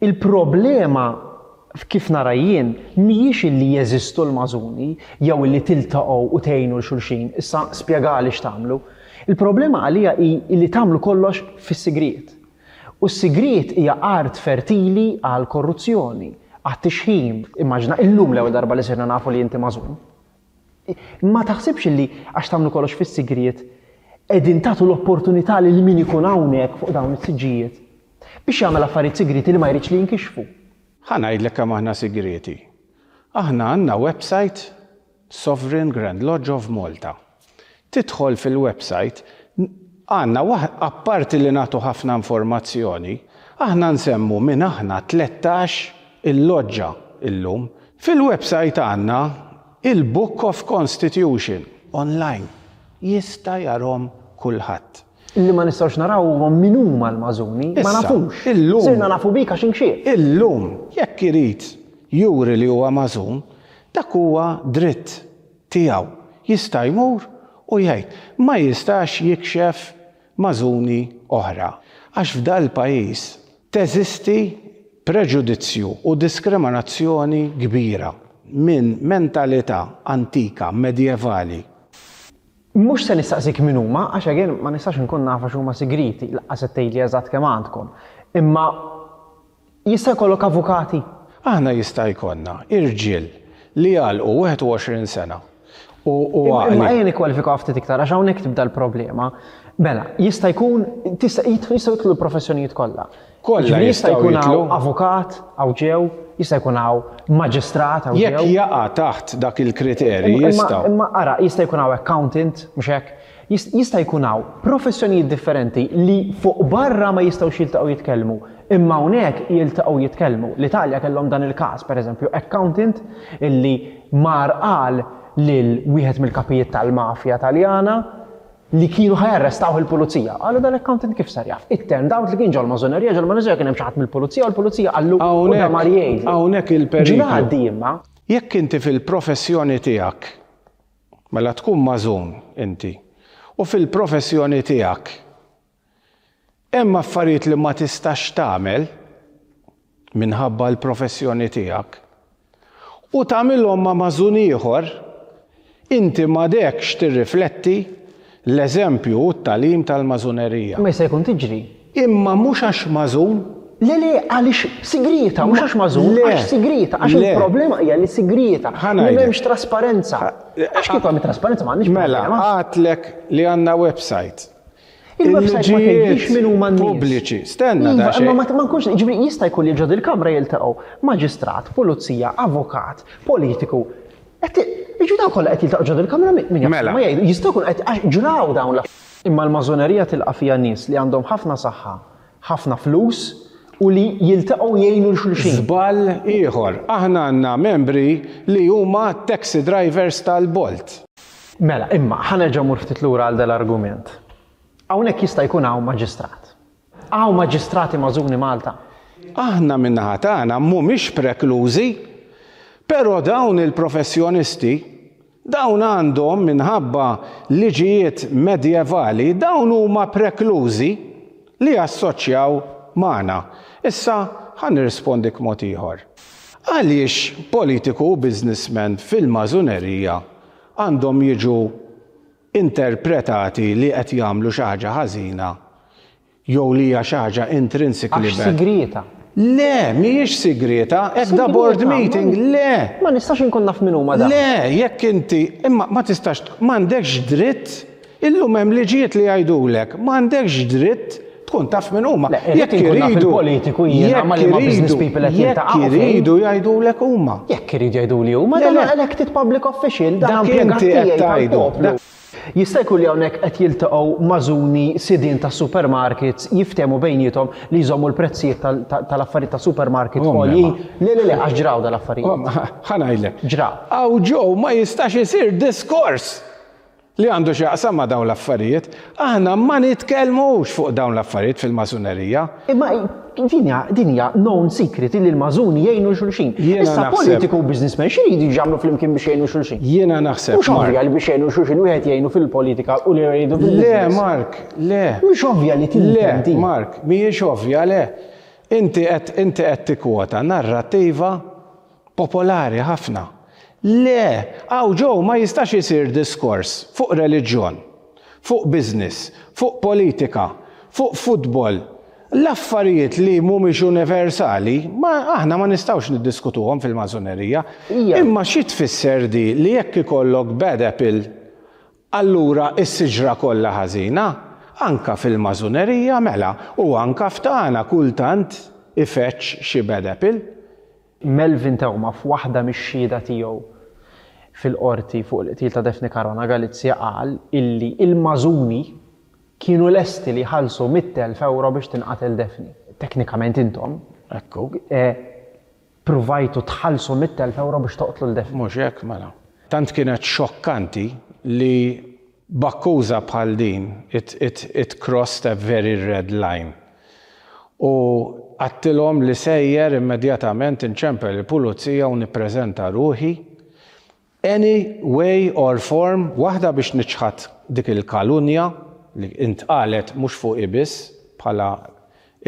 Il-problema, kif nara jien, mhijiex illi jeżistu l-Mażuni jew illi tiltaqgħu u tgħinu 'l xulxin, issa spjegali x'tagħmlu. Il-problema għalija hi illi tagħmlu kollox fis-sigriet. U s-sigriet hija art fertili għall-korruzzjoni, għat-tixħim, immaġina, illum l-ewwel darba li sirna nafu li inti Mażun. Ma taħsibx illi għax tagħmlu kollox fis-sigriet qegħdin tagħtu l-opportunità lil min ikun hawnhekk fuq dawn is-siġġijiet biex jagħmel affarijiet sigrieti li ma jridx li jinkixfu? Ħa ngħidlek kemm aħna sigrieti. Aħna għandna websajt Sovereign Grand Lodge of Malta. Tidħol fil-website, għandna apparti li nagħtu ħafna informazzjoni, aħna nsemmu min aħna tlettax il-loġġa llum. Fil-website għandna il-Book of Constitution online, jista' jarahom kulħadd. Li ma nistgħux naraw huwa min huma l-Mażuni, ma nafux. Sirna nafu bik għax inkxieħ. Illum jekk irid juri li huwa Mażun, dak huwa dritt tiegħu. Jista' jmur u jgħid, ma jistax jikxef mażuni oħra. Għax f'dal-pajjiż teżisti preġudizzju u diskriminazzjoni kbira minn mentalità antika, medjevali. Mhux se nistaqsik min huma, għax again ma nistax inkun naf għax huma sigrieti, lanqas qed tgħidli eżatt kemm għandkom. Imma Jista' jkollok avukati? Aħna jista' jkollna irġiel li jagħlqu 21 sena u għaqli. Imma ejja nikkwalifikaw ftit iktar għax hawnhekk tibda l-problema. Mela, jista' jkun jistgħu jidħlu l-professjonijiet kollha. Kollha jista' jkun hawn. Jista' jkun hawn avukat hawn ġew, jista' jkun hawn maġistrat hawn ġew. Jekk jaqa' taħt dak il-kriterji jista'. Imma ara, jista' jkun hawn accountant, mhux hekk? Jista' jkun hawn professjonijiet differenti li fuq barra ma jistgħux jiltaqgħu jitkellmu, imma hawnhekk jiltaqgħu jitkellmu. L-Italja kellhom dan il-każ, pereżempju, accountant illi mar qal lil wieħed mill-kapijiet tal-mafja Taljana li kienu ħa jarrestawh il-pulizija. Qalu dan l-accountant kif sar jaf? It turned out li kien ġol-Masonerija, ġol-Masonerija kien hemm xi ħadd mill-pulizija u l-pulizija qallu u da mar jgħidlu. Hawnhekk il-periklu. Ġie mgħaddi imma. Jekk inti fil-professjoni tiegħek Mela tkun magħżun inti. U fil-professjoni tiegħek hemm affarijiet li ma tistax tagħmel minħabba l-professjoni tiegħek u tagħmilhom ma' magħżun ieħor, inti m'għadekx tirrifletti l-eżempju u t-tagħlim tal-magħżunerija. Imma jista' jkun tiġri Imma mhux għax magħżul. Le le, għaliex sigrieta, mhux għax magħżul, għax sigrieta, għax il-problema hija li sigrieta, li m'hemmx trasparenza. Għax kieku hemm it-trasparenza ma għandniex problema. Mela, għadtlek li għandna website. Il-website ma tgħidx min huma n-nies. Pubbliċi, stenna iva, daqsxejn. Imma ma nkunx, ġifieri jista' jkun li ġod il-kamra jiltaqgħu maġistrat, pulizija, avukat, politiku, Qed iġu dawn kollha qed jiltaqgħu ġodda l-kamra min jaf mela. ma jgħidu. Jistgħu jkun qed għax ġraw dawn l Imma l-Masonerija tilqa' fiha nies li għandhom ħafna saħħa, ħafna flus u li jiltaqgħu jgħinu 'l xulxin. Żball ieħor. Aħna għandna membri li huma taxi drivers tal-Bolt. Mela, imma, ħa nerġa' mmur ftit lura għal dal-argument. Hawnhekk jista' jkun hawn maġistrat. Hawn maġistrati magħżuni Malta. Aħna min-naħa tagħna mhumiex preklużi, però dawn il-professjonisti, dawn għandhom minħabba liġijiet medjevali, dawn huma preklużi li jassoċjaw magħna. Issa ħa nirrispondik mod ieħor. Għaliex politiku u businessman fil-magħżunerija għandhom jiġu interpretati li qed jagħmlu xi ħaġa ħażina jew li hija xi ħaġa intrinsically bad. Għax sigrieta. Le, mhijiex sigrieta, hekk da board meeting, le! Ma nistax inkun naf min huma dawn. Le, jekk inti, imma ma tistax, m'għandekx dritt, illum hemm liġijiet li jgħidulek, m'għandekx dritt, tkun taf min huma. Jekk iridu politiku jiena ma liema business people qed jiltaqgħu. Jekk iridu jgħidulek huma. Jekk iridu jgħiduli huma, dan huwa elected public official, dan impjegat tiegħi tal-poplu. Jista' jkun li hawnhekk qed jiltaqgħu Mażuni, sidien ta' supermarkets, jiftehmu bejniethom li jżommu l-prezzijiet tal-affarijiet ta' supermarket għoljin. Le, le, le, għax ġraw dal-affarijiet. Ħa ngħidlek. Ġra. Hawn ġew ma jistax isir diskors. li għandu x'jaqsam ma' dawn l-affarijiet, aħna ma nitkellmux fuq dawn l-affarijiet fil-Masunerija. Imma din hija known secret illi l-Masuni jgħinu xulxin. Issa politiku u businessman x'iridu jagħmlu flimkien biex jgħinu xulxin? Jiena naħseb. Mhux ovvja li biex jgħinu xulxin wieħed jgħinu fil-politika u li jgħinu fil-business. Le, Mark, le. Mhix ovvja li tintendi. Le, Mark, mhijiex ovvja, le. Inti qed inti qed tikkwota narrattiva popolari ħafna. Le, hawn ġo ma jistax isir diskors fuq reliġjon, fuq business, fuq politika, fuq futbol. L-affarijiet li mhumiex universali ma aħna ma nistgħux niddiskutuhom fil-Masunerija. Imma xi tfisser di li jekk ikollok bad apple Allura s-siġra kollha ħażina? Anka fil-Masunerija, mela, u anka f'tagħna kultant ifeġġ xi bad apple. Melvin Theuma f'waħda mix-xhieda tiegħu fil-Qorti fuq il-qtil ta' Daphne Caruana Galizia qal illi l-Masuni kienu lesti li jħallsu mitt elf ewro biex tinqatel Daphne. Teknikament intom. Hekk hu. Ppruvajtu tħallsu mitt elf ewro biex toqtlu 'l Daphne. Mhux hekk, mela. Tant kienet xokkanti li b'akkuża bħal din it crossed a very red line. U għadtilhom li sejjer immedjatament inċempel il-Pulizija u nippreżenta ruħi Any way or form waħda biex niċħad dik il-kalunja li intqalet mhux fuqi biss bħala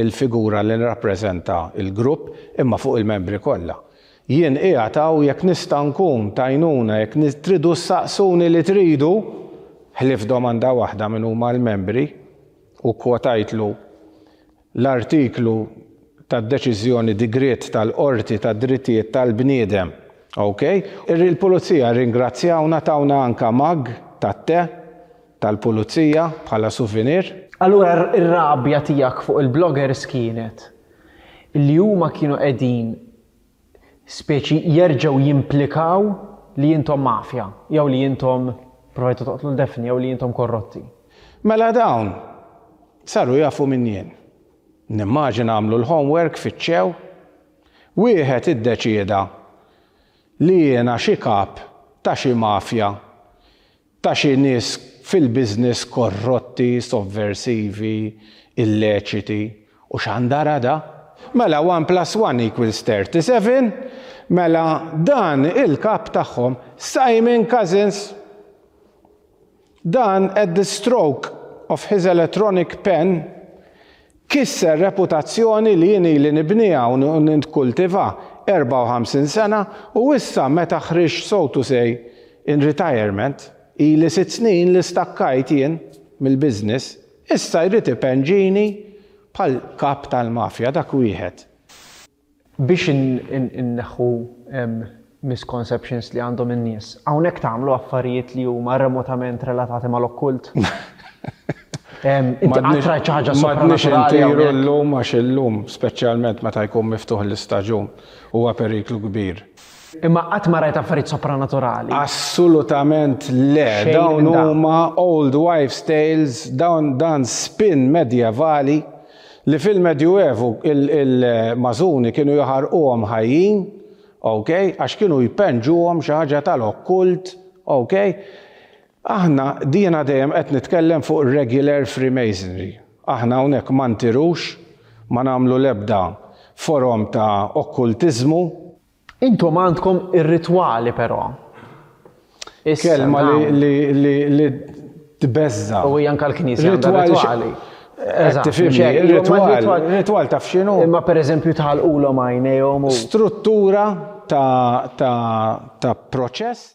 l-figura li nirrappreżenta l-grupp imma fuq il-membri kollha. Jien qiegħed hawn jekk nista' nkun t'għajnuna jekk tridu ssaqsuni li tridu ħlief domanda waħda min huma l-membri u kkwotajtlu l-artiklu tad-deċiżjoni digriet tal-Qorti tad-Drittijiet tal-Bniedem. OK. Il-Pulizija rringrazzjawna, tawna anke mug tat-te tal-Pulizija bħala suvinir. Allura r-rabja tiegħek fuq il-bloggers kienet li huma kienu qegħdin speċi jerġgħu jimplikaw li intom mafja, jew li intom provajtu toqtlu lil Daphne, jew li intom korrotti. Mela dawn saru jafu min jien. Nimmaġina għamlu l-homework, fittxew. Wieħed iddeċieda li jiena xi kap ta' xi mafja ta' xi nies fil-business korrotti, sovversivi, illeċiti, u x'għandha Radha? Mela one plus one equals thirty seven, mela dan il-kap tagħhom, Simon Cousins, dan at the stroke of his electronic pen, Kisser reputazzjoni li jien ili nibniha u nikkultivha 54 sena u issa meta ħriġt so to say in retirement, ili sitt snin li stakkajt jien mill-business, issa jrid ipenġini bħal kap tal-mafja dak wieħed. Biex inneħħu misconceptions li għandhom in-nies, hawnhekk tagħmlu affarijiet li huma remotament relatati mal-okkult? Inti qatt rajt xi ħaġa sopranaturali hawnhekk? M'għadniex intiru llum għax illum, speċjalment meta jkun miftuħ l-istaġun, huwa periklu kbir. Imma qatt ma rajt affarijiet sopranaturali? Assolutament le! Dawn huma old wives' tales, dan spin medjevali. Li fil-Medjuevu il-Masuni kienu jaħarquhom ħajjin, ok, għax kienu jpenġuhom xi ħaġa tal-okkult, ok. Aħna, jiena dejjem qed nitkellem fuq regular Freemasonry. Aħna hawnhekk ma ntirux, ma nagħmlu l-ebda forom ta' okkultiżmu. Intom għandkom ir-ritwali però. Kelma li tbeżża. U hija anke l-Knisja għandha ritwali. Ritwal taf x'inhu? Imma pereżempju tħallqulhom għajnejhom u. Struttura ta' proċess.